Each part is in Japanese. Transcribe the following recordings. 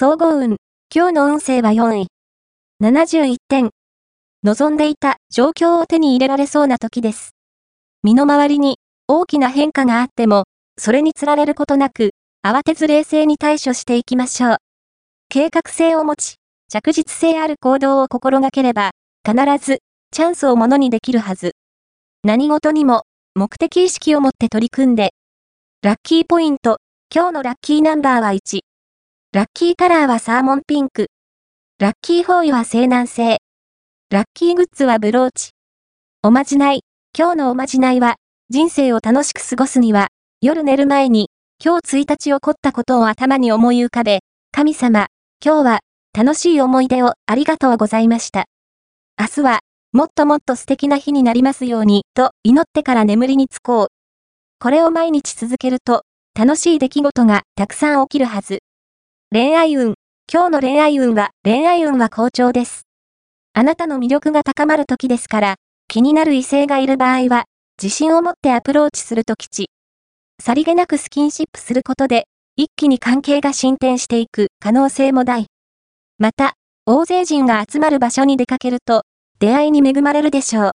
総合運。今日の運勢は4位。71点。望んでいた状況を手に入れられそうな時です。身の回りに大きな変化があっても、それにつられることなく、慌てず冷静に対処していきましょう。計画性を持ち、着実性ある行動を心がければ、必ず、チャンスをものにできるはず。何事にも、目的意識を持って取り組んで。ラッキーポイント、今日のラッキーナンバーは1。ラッキーカラーはサーモンピンク。ラッキーフォーイは西南西。ラッキーグッズはブローチ。おまじない。今日のおまじないは、人生を楽しく過ごすには、夜寝る前に、今日1日起こったことを頭に思い浮かべ、神様、今日は、楽しい思い出をありがとうございました。明日は、もっともっと素敵な日になりますように、と祈ってから眠りにつこう。これを毎日続けると、楽しい出来事がたくさん起きるはず。恋愛運。今日の恋愛運は、恋愛運は好調です。あなたの魅力が高まる時ですから、気になる異性がいる場合は、自信を持ってアプローチすると吉。さりげなくスキンシップすることで、一気に関係が進展していく可能性も大。また、大勢人が集まる場所に出かけると、出会いに恵まれるでしょう。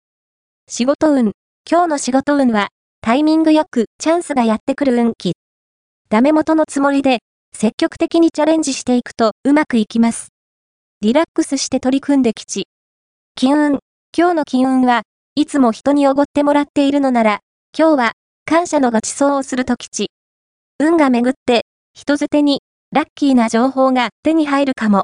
仕事運。今日の仕事運は、タイミングよくチャンスがやってくる運気。ダメ元のつもりで、積極的にチャレンジしていくとうまくいきます。リラックスして取り組んできち。金運。今日の金運はいつも人におごってもらっているのなら、今日は感謝のご馳走をすると吉。運が巡って、人づてにラッキーな情報が手に入るかも。